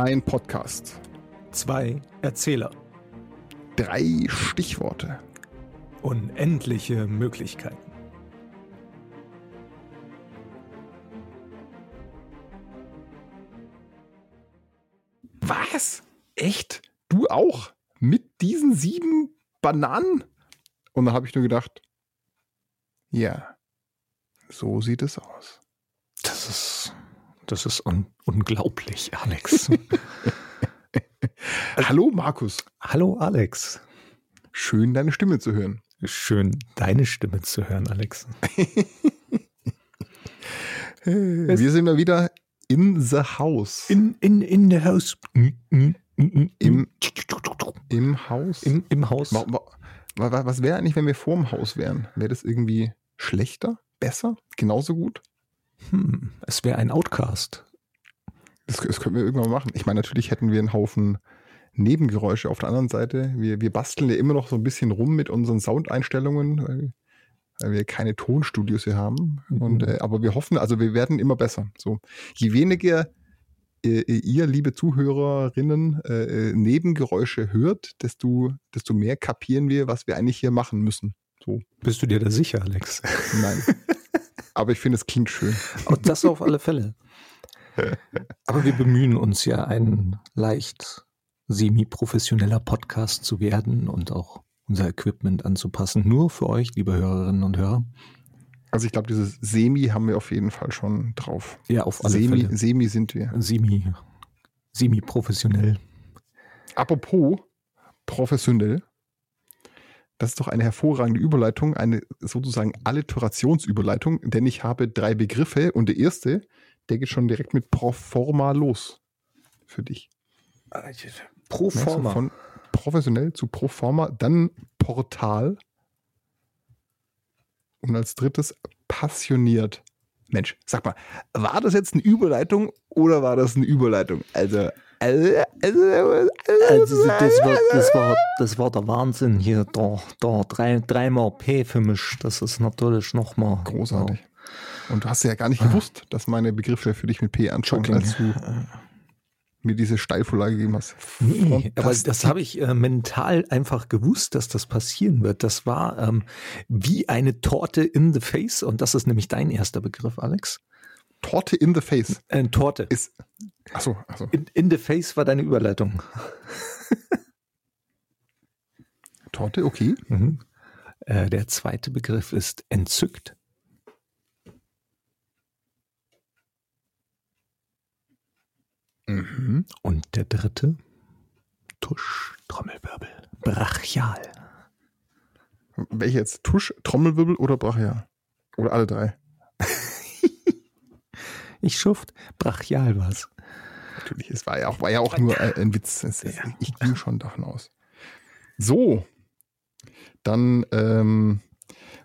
Ein Podcast. Zwei Erzähler. Drei Stichworte. Unendliche Möglichkeiten. Was? Echt? Du auch? Mit diesen sieben Bananen? Und da habe ich nur gedacht, ja, so sieht es aus. Das ist, das ist un unglaublich, Alex. Hallo Markus. Hallo Alex. Schön deine Stimme zu hören. Schön deine Stimme zu hören, Alex. Wir sind mal wieder in the house. In, in, in the house. Im, im Haus. Im, im Haus. Wa- wa- wa- Was wäre eigentlich, wenn wir vorm Haus wären? Wäre das irgendwie schlechter? Besser? Genauso gut? Hm, es wäre ein Outcast. Das, das könnten wir irgendwann machen. Ich meine, natürlich hätten wir einen Haufen Nebengeräusche auf der anderen Seite. Wir, wir basteln ja immer noch so ein bisschen rum mit unseren Soundeinstellungen, weil, weil wir keine Tonstudios hier haben. Mhm. Und, äh, aber wir hoffen, also wir werden immer besser. So, je weniger äh, ihr, liebe Zuhörerinnen, äh, äh, Nebengeräusche hört, desto, desto mehr kapieren wir, was wir eigentlich hier machen müssen. So, Bist du dir da sicher, Alex? nein. aber ich finde, es klingt schön. Oh, das auf alle Fälle. Aber wir bemühen uns ja, ein leicht semi-professioneller Podcast zu werden und auch unser Equipment anzupassen. Nur für euch, liebe Hörerinnen und Hörer. Also ich glaube, dieses Semi haben wir auf jeden Fall schon drauf. Ja, auf alle Semi, Fälle. Semi sind wir. Semi, semi-professionell. Apropos professionell, das ist doch eine hervorragende Überleitung, eine sozusagen Alliterationsüberleitung, denn ich habe drei Begriffe und der erste, der geht schon direkt mit pro forma los für dich. Pro Weißt du, forma. Von professionell zu pro forma, dann Portal und als drittes passioniert. Mensch, sag mal, war das jetzt eine Überleitung oder war das eine Überleitung? Also, also, also, Also das war, das war, das war der Wahnsinn hier, da, da, drei, dreimal P für mich, das ist natürlich nochmal. Großartig. Und du hast ja gar nicht gewusst, dass meine Begriffe für dich mit P anfangen, als du mir diese Steilvorlage gegeben hast. Nee, aber das habe ich äh, mental einfach gewusst, dass das passieren wird. Das war ähm, wie eine Torte in the face und das ist nämlich dein erster Begriff, Alex. Torte in the face Äh, Torte. ist. Achso, achso. In, in the face war deine Überleitung. Torte, okay. Mhm. Äh, der zweite Begriff ist entzückt. Mhm. Und der dritte Tusch, Trommelwirbel, brachial. Welche jetzt? Tusch, Trommelwirbel oder Brachial? Oder alle drei? Ich schuft, brachial war's. Natürlich, es war ja auch, war ja auch nur ein, ein Witz. Es, es, ich ging schon davon aus. So, dann, ähm,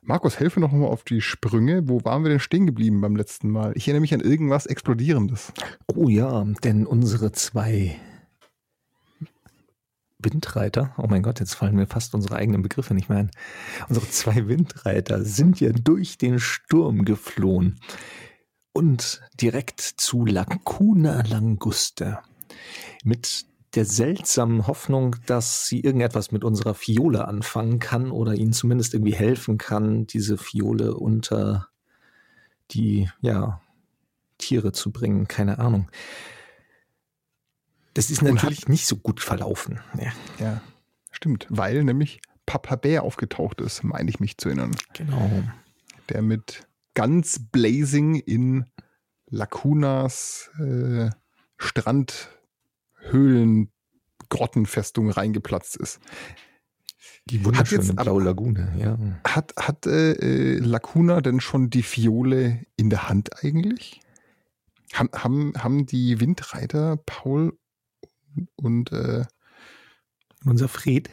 Markus, helfe noch mal auf die Sprünge. Wo waren wir denn stehen geblieben beim letzten Mal? Ich erinnere mich an irgendwas Explodierendes. Oh ja, denn unsere zwei Windreiter, oh mein Gott, jetzt fallen mir fast unsere eigenen Begriffe nicht mehr ein. Unsere zwei Windreiter sind ja durch den Sturm geflohen und direkt zu Lacuna Languste mit der seltsamen Hoffnung, dass sie irgendetwas mit unserer Fiole anfangen kann oder ihnen zumindest irgendwie helfen kann, diese Fiole unter die, ja, Tiere zu bringen, keine Ahnung. Das ist natürlich nicht so gut verlaufen. Ja, Ja, stimmt. Weil nämlich Papa Bär aufgetaucht ist, meine ich mich zu erinnern. genau. Der mit ganz Blazing in Lacunas äh, Strandhöhlen Grottenfestung reingeplatzt ist. Die Hat wunderschöne jetzt aber- blaue Lagune, ja. Hat, hat äh, äh, Lacuna denn schon die Fiole in der Hand eigentlich? Haben, haben, haben die Windreiter Paul und äh, Unser Fred.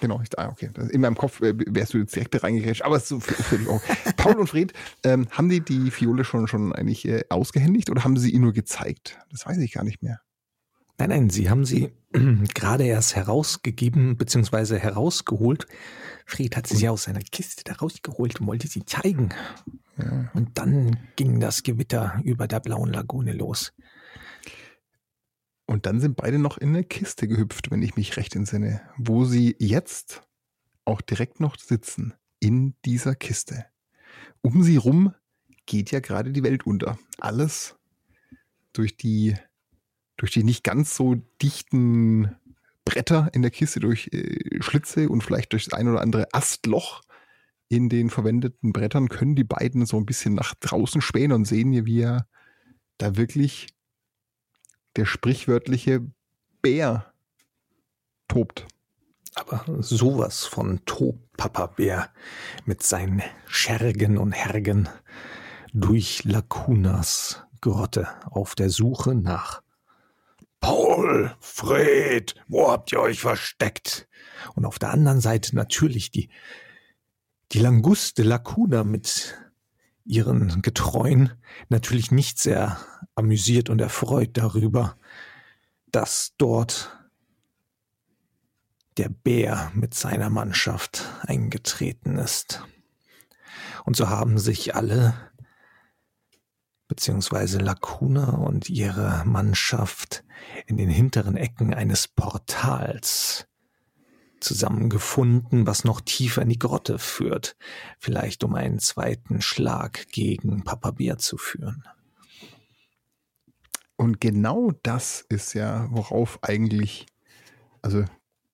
Genau, ich, ah, okay. In meinem Kopf äh, wärst du jetzt direkt reingegrätscht, aber es ist so auch. Paul und Fred, ähm, haben die die Fiole schon, schon eigentlich äh, ausgehändigt oder haben sie ihn nur gezeigt? Das weiß ich gar nicht mehr. Nein, nein, Sie haben sie gerade erst herausgegeben bzw. herausgeholt. Fred hat sie aus seiner Kiste da rausgeholt und wollte sie zeigen. Ja. Und dann ging das Gewitter über der blauen Lagune los. Und dann sind beide noch in eine Kiste gehüpft, wenn ich mich recht entsinne, wo sie jetzt auch direkt noch sitzen in dieser Kiste. Um sie rum geht ja gerade die Welt unter. Alles durch die, durch die nicht ganz so dichten Bretter in der Kiste, durch äh, Schlitze und vielleicht durch das ein oder andere Astloch in den verwendeten Brettern können die beiden so ein bisschen nach draußen spähen und sehen hier, wie er da wirklich der sprichwörtliche Bär tobt. Aber sowas von tobt Papa Bär mit seinen Schergen und Hergen durch Lacunas Grotte auf der Suche nach Paul, Fred, wo habt ihr euch versteckt? Und auf der anderen Seite natürlich die, die Languste Lacuna mit ihren Getreuen, natürlich nicht sehr amüsiert und erfreut darüber, dass dort der Bär mit seiner Mannschaft eingetreten ist. Und so haben sich alle beziehungsweise Lacuna und ihre Mannschaft in den hinteren Ecken eines Portals zusammengefunden, was noch tiefer in die Grotte führt, vielleicht um einen zweiten Schlag gegen Papa Bär zu führen. Und genau das ist ja, worauf eigentlich, also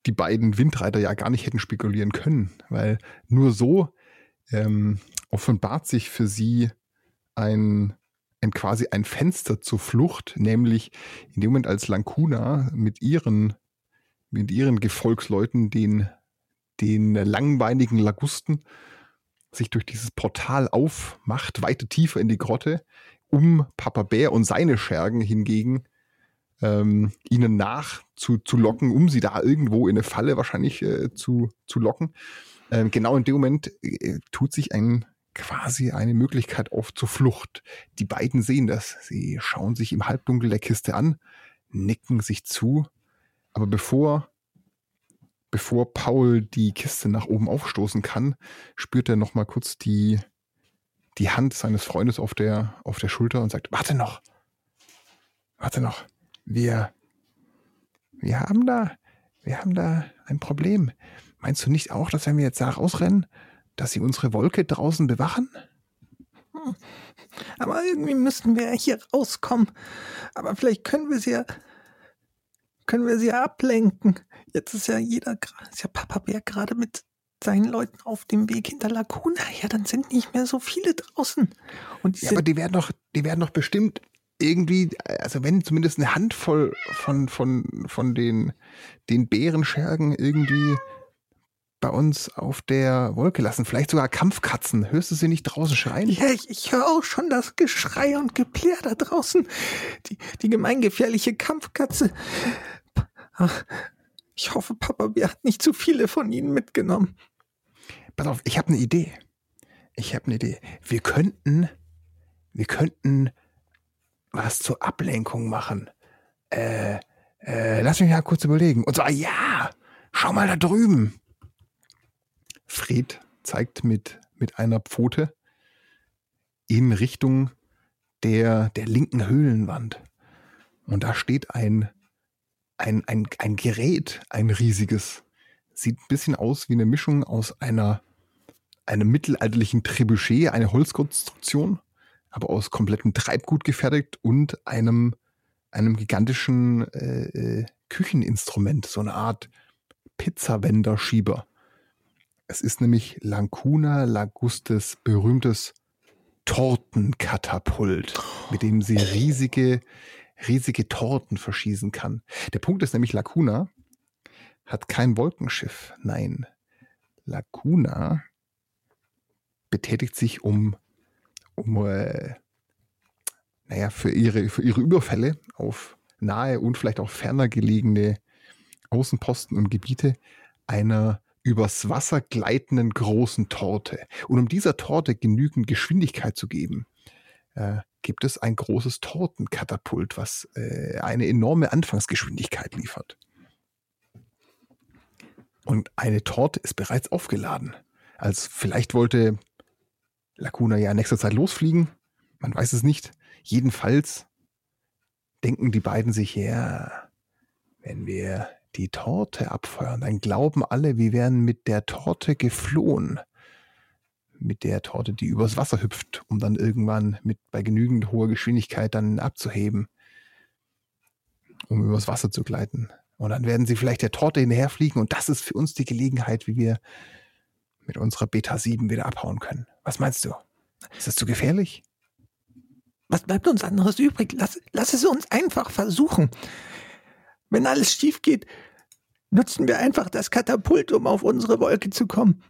die beiden Windreiter ja gar nicht hätten spekulieren können, weil nur so ähm, offenbart sich für sie ein ein quasi ein Fenster zur Flucht, nämlich in dem Moment, als Lankuna mit ihren, mit ihren Gefolgsleuten, den, den langbeinigen Lagusten, sich durch dieses Portal aufmacht, weiter tiefer in die Grotte, um Papa Bär und seine Schergen hingegen ähm, ihnen nach zu, zu locken, um sie da irgendwo in eine Falle wahrscheinlich äh, zu, zu locken. Ähm, genau in dem Moment äh, tut sich ein quasi eine Möglichkeit auf zur Flucht. Die beiden sehen das. Sie schauen sich im Halbdunkel der Kiste an, nicken sich zu, aber bevor bevor Paul die Kiste nach oben aufstoßen kann, spürt er noch mal kurz die die Hand seines Freundes auf der auf der Schulter und sagt: "Warte noch. Warte noch. Wir wir haben da wir haben da ein Problem. Meinst du nicht auch, dass wenn wir jetzt da rausrennen, dass sie unsere Wolke draußen bewachen? Hm. Aber irgendwie müssten wir hier rauskommen. Aber vielleicht können wir sie ja, können wir sie ja ablenken. Jetzt ist ja jeder, ist ja Papa Bär gerade mit seinen Leuten auf dem Weg hinter Laguna. Ja, dann sind nicht mehr so viele draußen. Und ja, aber die werden doch, die werden doch bestimmt irgendwie, also wenn zumindest eine Handvoll von, von, von den, den Bärenschergen irgendwie bei uns auf der Wolke lassen. Vielleicht sogar Kampfkatzen. Hörst du sie nicht draußen schreien? Ja, ich, ich höre auch schon das Geschrei und Geplär da draußen. Die, die gemeingefährliche Kampfkatze. Ach, ich hoffe, Papa Bär hat nicht zu viele von ihnen mitgenommen. Pass auf, ich habe eine Idee. Ich habe eine Idee. Wir könnten, wir könnten was zur Ablenkung machen. Äh, äh, lass mich mal kurz überlegen. Und zwar, ja, schau mal da drüben. Fred zeigt mit, mit einer Pfote in Richtung der, der linken Höhlenwand. Und da steht ein, ein, ein, ein Gerät, ein riesiges. Sieht ein bisschen aus wie eine Mischung aus einer, einem mittelalterlichen Trebuchet, eine Holzkonstruktion, aber aus komplettem Treibgut gefertigt und einem, einem gigantischen äh, äh Kücheninstrument, so eine Art Pizzawenderschieber. Es ist nämlich Lancuna Lagustes berühmtes Tortenkatapult, mit dem sie riesige, riesige Torten verschießen kann. Der Punkt ist nämlich, Lacuna hat kein Wolkenschiff. Nein, Lacuna betätigt sich um, um äh, naja, für ihre, für ihre Überfälle auf nahe und vielleicht auch ferner gelegene Außenposten und Gebiete einer übers Wasser gleitenden großen Torte. Und um dieser Torte genügend Geschwindigkeit zu geben, äh, gibt es ein großes Tortenkatapult, was äh, eine enorme Anfangsgeschwindigkeit liefert. Und eine Torte ist bereits aufgeladen. Als vielleicht wollte Lacuna ja in nächster Zeit losfliegen. Man weiß es nicht. Jedenfalls denken die beiden sich, ja, wenn wir die Torte abfeuern, dann glauben alle, wir wären mit der Torte geflohen. Mit der Torte, die übers Wasser hüpft, um dann irgendwann mit bei genügend hoher Geschwindigkeit dann abzuheben, um übers Wasser zu gleiten. Und dann werden sie vielleicht der Torte hinterherfliegen und das ist für uns die Gelegenheit, wie wir mit unserer Beta 7 wieder abhauen können. Was meinst du? Ist das zu gefährlich? Was bleibt uns anderes übrig? Lass, lass es uns einfach versuchen. Wenn alles schief geht, nutzen wir einfach das Katapult, um auf unsere Wolke zu kommen.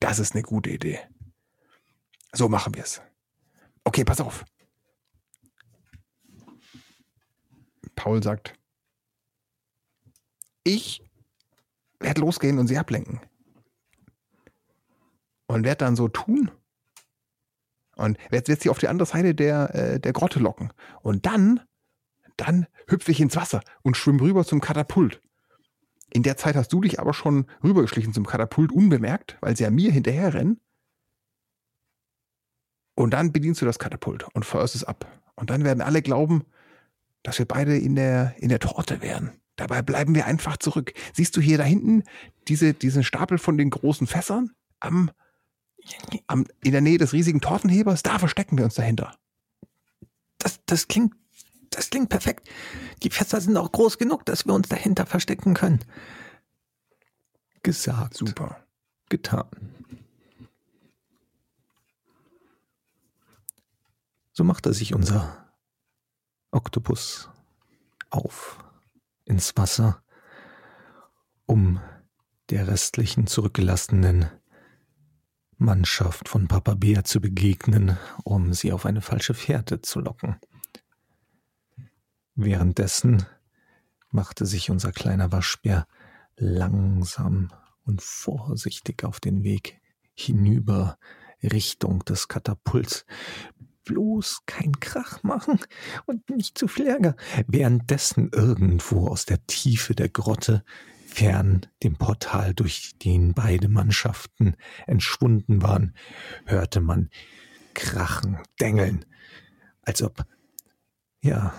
Das ist eine gute Idee. So machen wir es. Okay, pass auf. Paul sagt, ich werde losgehen und sie ablenken. Und werde dann so tun. Und werde sie auf die andere Seite der, äh, der Grotte locken. Und dann dann hüpfe ich ins Wasser und schwimme rüber zum Katapult. In der Zeit hast du dich aber schon rübergeschlichen zum Katapult unbemerkt, weil sie ja mir hinterher rennen. Und dann bedienst du das Katapult und feuerst es ab. Und dann werden alle glauben, dass wir beide in der, in der Torte wären. Dabei bleiben wir einfach zurück. Siehst du hier da hinten diese, diesen Stapel von den großen Fässern am, am, in der Nähe des riesigen Tortenhebers? Da verstecken wir uns dahinter. Das, das klingt das klingt perfekt. Die Fässer sind auch groß genug, dass wir uns dahinter verstecken können. Gesagt. Super. Getan. So machte sich unser Oktopus auf ins Wasser, um der restlichen zurückgelassenen Mannschaft von Papa Bär zu begegnen, um sie auf eine falsche Fährte zu locken. Währenddessen machte sich unser kleiner Waschbär langsam und vorsichtig auf den Weg hinüber Richtung des Katapults. Bloß kein Krach machen und nicht zu viel Ärger. Währenddessen irgendwo aus der Tiefe der Grotte, fern dem Portal, durch den beide Mannschaften entschwunden waren, hörte man Krachen, Dengeln, als ob, ja,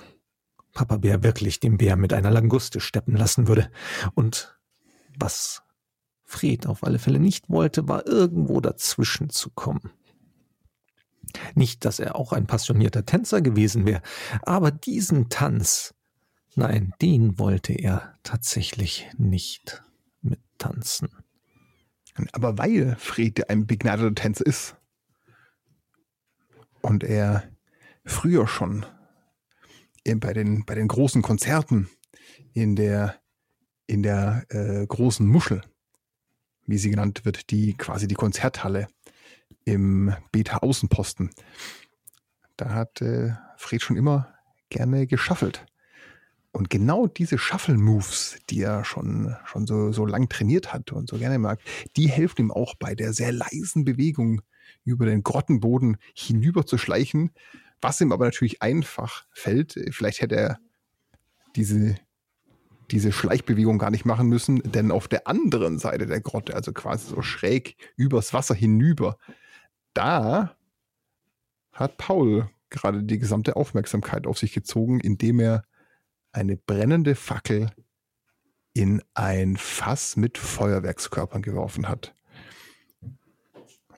Papa Bär wirklich den Bär mit einer Languste steppen lassen würde. Und was Fred auf alle Fälle nicht wollte, war irgendwo dazwischen zu kommen. Nicht, dass er auch ein passionierter Tänzer gewesen wäre, aber diesen Tanz, nein, den wollte er tatsächlich nicht mittanzen. Aber weil Fred ein begnadeter Tänzer ist und er früher schon bei den, bei den großen Konzerten in der, in der äh, großen Muschel, wie sie genannt wird, die quasi die Konzerthalle im Beta Außenposten. Da hat äh, Fred schon immer gerne geschaffelt. Und genau diese Shuffle-Moves, die er schon, schon so, so lang trainiert hat und so gerne mag, die helfen ihm auch bei der sehr leisen Bewegung über den Grottenboden hinüber zu schleichen, was ihm aber natürlich einfach fällt, vielleicht hätte er diese, diese Schleichbewegung gar nicht machen müssen, denn auf der anderen Seite der Grotte, also quasi so schräg übers Wasser hinüber, da hat Paul gerade die gesamte Aufmerksamkeit auf sich gezogen, indem er eine brennende Fackel in ein Fass mit Feuerwerkskörpern geworfen hat.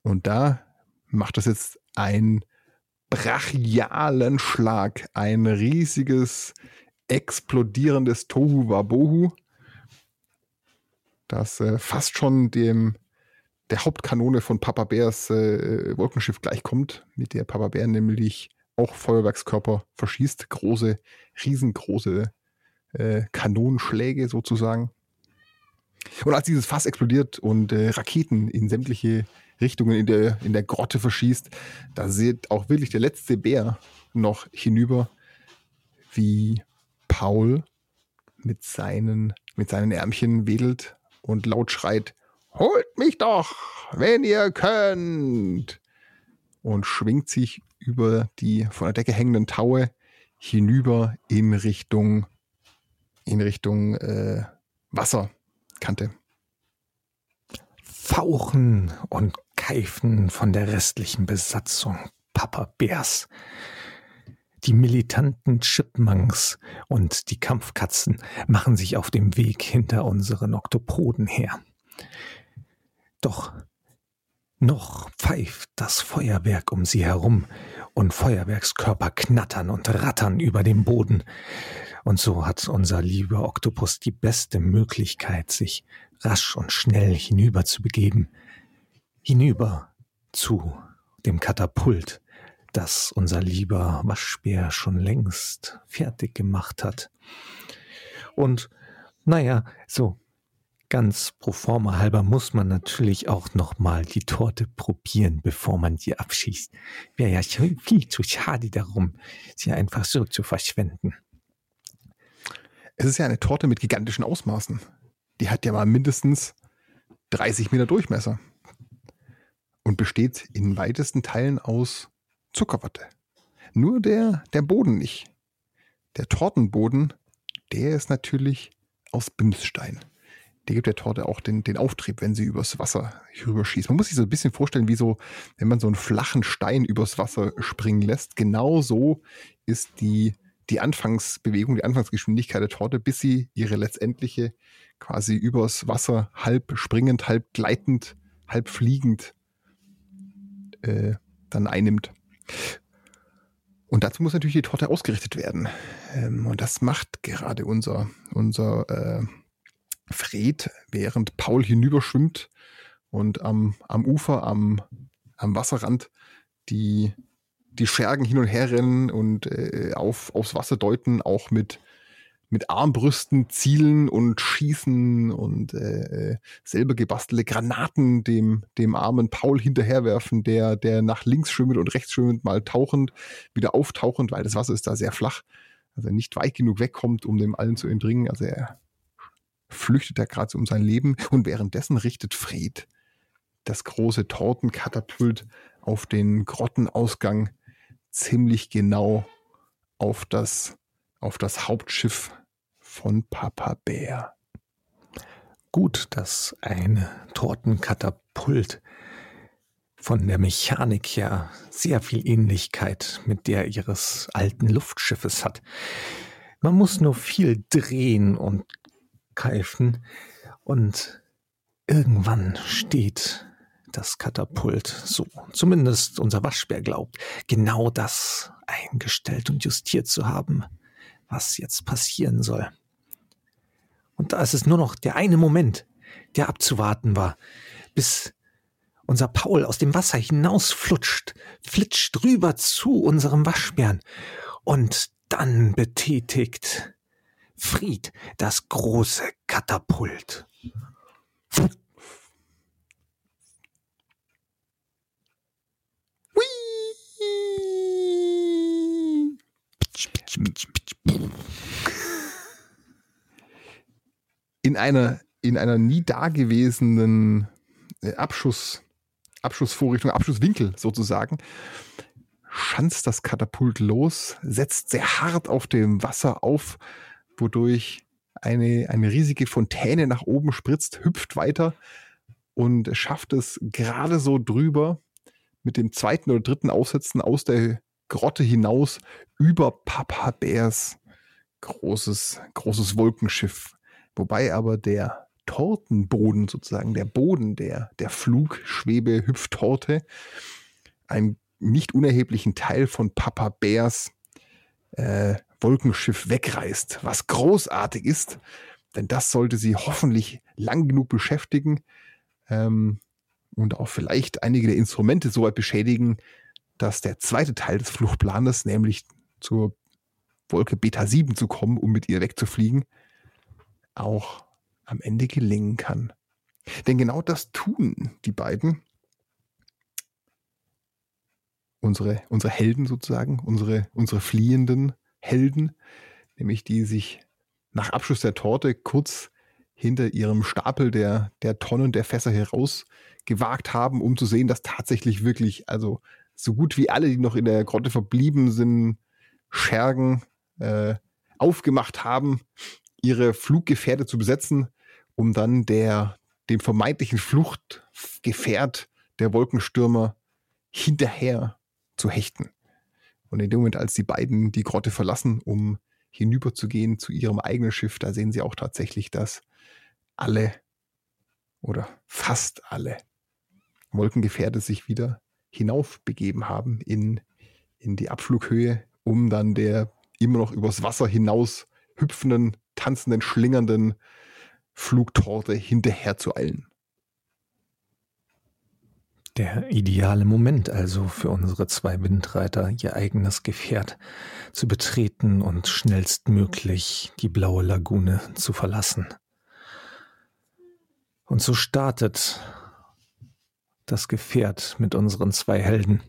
Und da macht das jetzt ein brachialen Schlag, ein riesiges, explodierendes Tohu Wabohu, das äh, fast schon dem der Hauptkanone von Papa Bärs äh, Wolkenschiff gleichkommt, mit der Papa Bär nämlich auch Feuerwerkskörper verschießt, große, riesengroße äh, Kanonenschläge sozusagen. Und als dieses Fass explodiert und äh, Raketen in sämtliche Richtungen in der, in der Grotte verschießt. Da sieht auch wirklich der letzte Bär noch hinüber, wie Paul mit seinen, mit seinen Ärmchen wedelt und laut schreit, holt mich doch, wenn ihr könnt. Und schwingt sich über die von der Decke hängenden Taue hinüber in Richtung, in Richtung äh, Wasserkante. Fauchen und Keifen von der restlichen Besatzung Papa Bärs. Die militanten Chipmunks und die Kampfkatzen machen sich auf dem Weg hinter unseren Oktopoden her. Doch noch pfeift das Feuerwerk um sie herum und Feuerwerkskörper knattern und rattern über dem Boden. Und so hat unser lieber Oktopus die beste Möglichkeit, sich rasch und schnell hinüber zu begeben. Hinüber zu dem Katapult, das unser lieber Waschbär schon längst fertig gemacht hat. Und naja, so ganz pro forma halber muss man natürlich auch noch mal die Torte probieren, bevor man sie abschießt. Wäre ja viel zu schade darum, sie einfach so zu verschwenden. Es ist ja eine Torte mit gigantischen Ausmaßen. Die hat ja mal mindestens 30 Meter Durchmesser und besteht in weitesten Teilen aus Zuckerwatte. Nur der, der Boden nicht. Der Tortenboden, der ist natürlich aus Bimsstein. Der gibt der Torte auch den, den Auftrieb, wenn sie übers Wasser rüberschießt. Man muss sich so ein bisschen vorstellen, wie so, wenn man so einen flachen Stein übers Wasser springen lässt. Genau so ist die, die Anfangsbewegung, die Anfangsgeschwindigkeit der Torte, bis sie ihre letztendliche quasi übers Wasser halb springend, halb gleitend, halb fliegend äh, dann einnimmt. Und dazu muss natürlich die Torte ausgerichtet werden. Ähm, und das macht gerade unser, unser äh, Fred, während Paul hinüberschwimmt und am, am Ufer, am, am Wasserrand die, die Schergen hin und her rennen und äh, auf, aufs Wasser deuten, auch mit, mit Armbrüsten zielen und schießen und äh, selber gebastelte Granaten dem, dem armen Paul hinterherwerfen, der, der nach links schwimmend und rechts schwimmend mal tauchend, wieder auftauchend, weil das Wasser ist da sehr flach, also nicht weit genug wegkommt, um dem allen zu entdringen. Also er flüchtet da gerade so um sein Leben und währenddessen richtet Fred das große Tortenkatapult auf den Grottenausgang ziemlich genau auf das, auf das Hauptschiff von Papa Bär. Gut, dass ein Tortenkatapult von der Mechanik her sehr viel Ähnlichkeit mit der ihres alten Luftschiffes hat. Man muss nur viel drehen und keifen und irgendwann steht das Katapult, so zumindest unser Waschbär glaubt, genau das eingestellt und justiert zu haben, was jetzt passieren soll. Und da ist es nur noch der eine Moment, der abzuwarten war, bis unser Paul aus dem Wasser hinausflutscht, flitscht rüber zu unserem Waschbären und dann betätigt Fried das große Katapult. In einer, in einer nie dagewesenen äh, Abschuss, Abschussvorrichtung, Abschusswinkel sozusagen, schanzt das Katapult los, setzt sehr hart auf dem Wasser auf, wodurch eine, eine riesige Fontäne nach oben spritzt, hüpft weiter und schafft es gerade so drüber mit dem zweiten oder dritten Aufsetzen aus der Grotte hinaus über Papa Bärs großes, großes Wolkenschiff. Wobei aber der Tortenboden sozusagen, der Boden der, der Flugschwebe-Hüpftorte, einen nicht unerheblichen Teil von Papa Bärs äh, Wolkenschiff wegreißt, was großartig ist, denn das sollte sie hoffentlich lang genug beschäftigen ähm, und auch vielleicht einige der Instrumente so weit beschädigen, dass der zweite Teil des Fluchtplanes, nämlich zur Wolke Beta 7 zu kommen, um mit ihr wegzufliegen, auch am Ende gelingen kann. Denn genau das tun die beiden, unsere, unsere Helden sozusagen, unsere, unsere fliehenden Helden, nämlich die sich nach Abschluss der Torte kurz hinter ihrem Stapel der, der Tonnen der Fässer herausgewagt haben, um zu sehen, dass tatsächlich wirklich, also so gut wie alle, die noch in der Grotte verblieben sind, Schergen äh, aufgemacht haben, ihre Fluggefährte zu besetzen, um dann der, dem vermeintlichen Fluchtgefährt der Wolkenstürmer hinterher zu hechten. Und in dem Moment, als die beiden die Grotte verlassen, um hinüberzugehen zu ihrem eigenen Schiff, da sehen sie auch tatsächlich, dass alle oder fast alle Wolkengefährte sich wieder hinaufbegeben haben in, in die Abflughöhe, um dann der immer noch übers Wasser hinaus hüpfenden, tanzenden, schlingernden Flugtorte hinterher zu eilen. Der ideale Moment also für unsere zwei Windreiter, ihr eigenes Gefährt zu betreten und schnellstmöglich die blaue Lagune zu verlassen. Und so startet das Gefährt mit unseren zwei Helden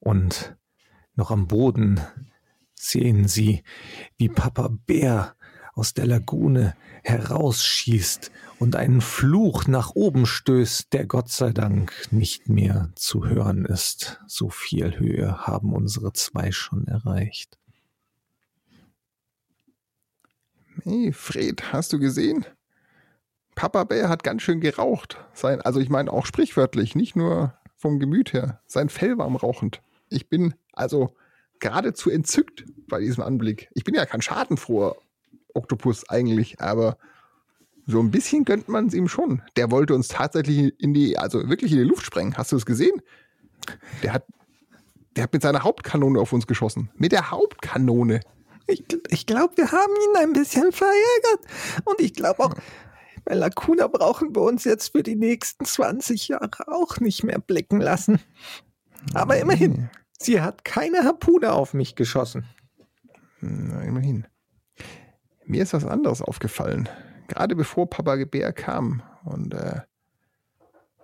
und noch am Boden sehen sie, wie Papa Bär aus der Lagune herausschießt und einen Fluch nach oben stößt, der Gott sei Dank nicht mehr zu hören ist. So viel Höhe haben unsere zwei schon erreicht. Hey, Fred, hast du gesehen? Papa Bär hat ganz schön geraucht. Sein, also ich meine auch sprichwörtlich, nicht nur vom Gemüt her. Sein Fell war am rauchend. Ich bin also geradezu entzückt bei diesem Anblick. Ich bin ja kein schadenfroher Oktopus eigentlich, aber so ein bisschen gönnt man es ihm schon. Der wollte uns tatsächlich in die, also wirklich in die Luft sprengen. Hast du es gesehen? Der hat, der hat mit seiner Hauptkanone auf uns geschossen. Mit der Hauptkanone. Ich, ich glaube, wir haben ihn ein bisschen verärgert. Und ich glaube auch, bei Lacuna brauchen wir uns jetzt für die nächsten 20 Jahre auch nicht mehr blicken lassen. Aber immerhin, sie hat keine Harpune auf mich geschossen. Na, immerhin. Mir ist was anderes aufgefallen gerade bevor Papa Bär kam und, äh,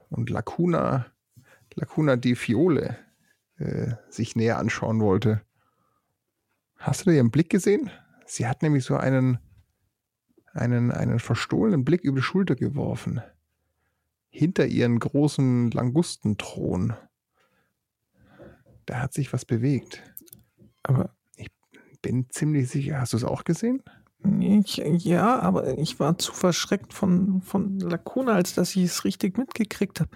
und Lacuna, Lacuna di Fiole äh, sich näher anschauen wollte. Hast du da ihren Blick gesehen? Sie hat nämlich so einen, einen, einen verstohlenen Blick über die Schulter geworfen. Hinter ihren großen Langustenthron. Da hat sich was bewegt. Aber ich bin ziemlich sicher, hast du es auch gesehen? Ich, ja, aber ich war zu verschreckt von, von Lacuna, als dass ich es richtig mitgekriegt habe.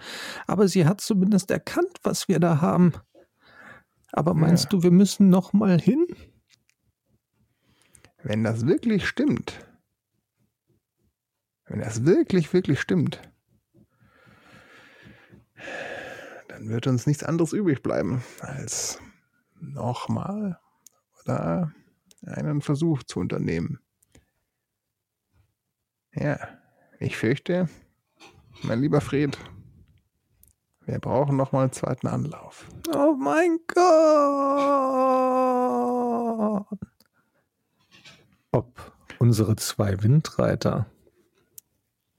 Aber sie hat zumindest erkannt, was wir da haben. Aber meinst ja. du, wir müssen noch mal hin? Wenn das wirklich stimmt, wenn das wirklich, wirklich stimmt, dann wird uns nichts anderes übrig bleiben, als nochmal oder einen Versuch zu unternehmen. Ja, ich fürchte, mein lieber Fred, wir brauchen noch mal einen zweiten Anlauf. Oh mein Gott! Ob unsere zwei Windreiter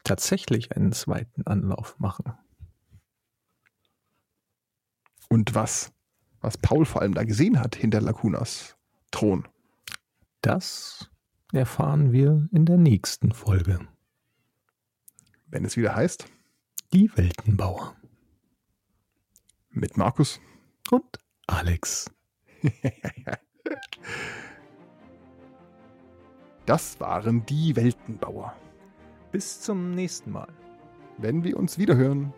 tatsächlich einen zweiten Anlauf machen. Und was, was Paul vor allem da gesehen hat hinter Lacunas Thron. Das erfahren wir in der nächsten Folge. Wenn es wieder heißt Die Weltenbauer. Mit Markus und Alex. das waren die Weltenbauer. Bis zum nächsten Mal. Wenn wir uns wiederhören.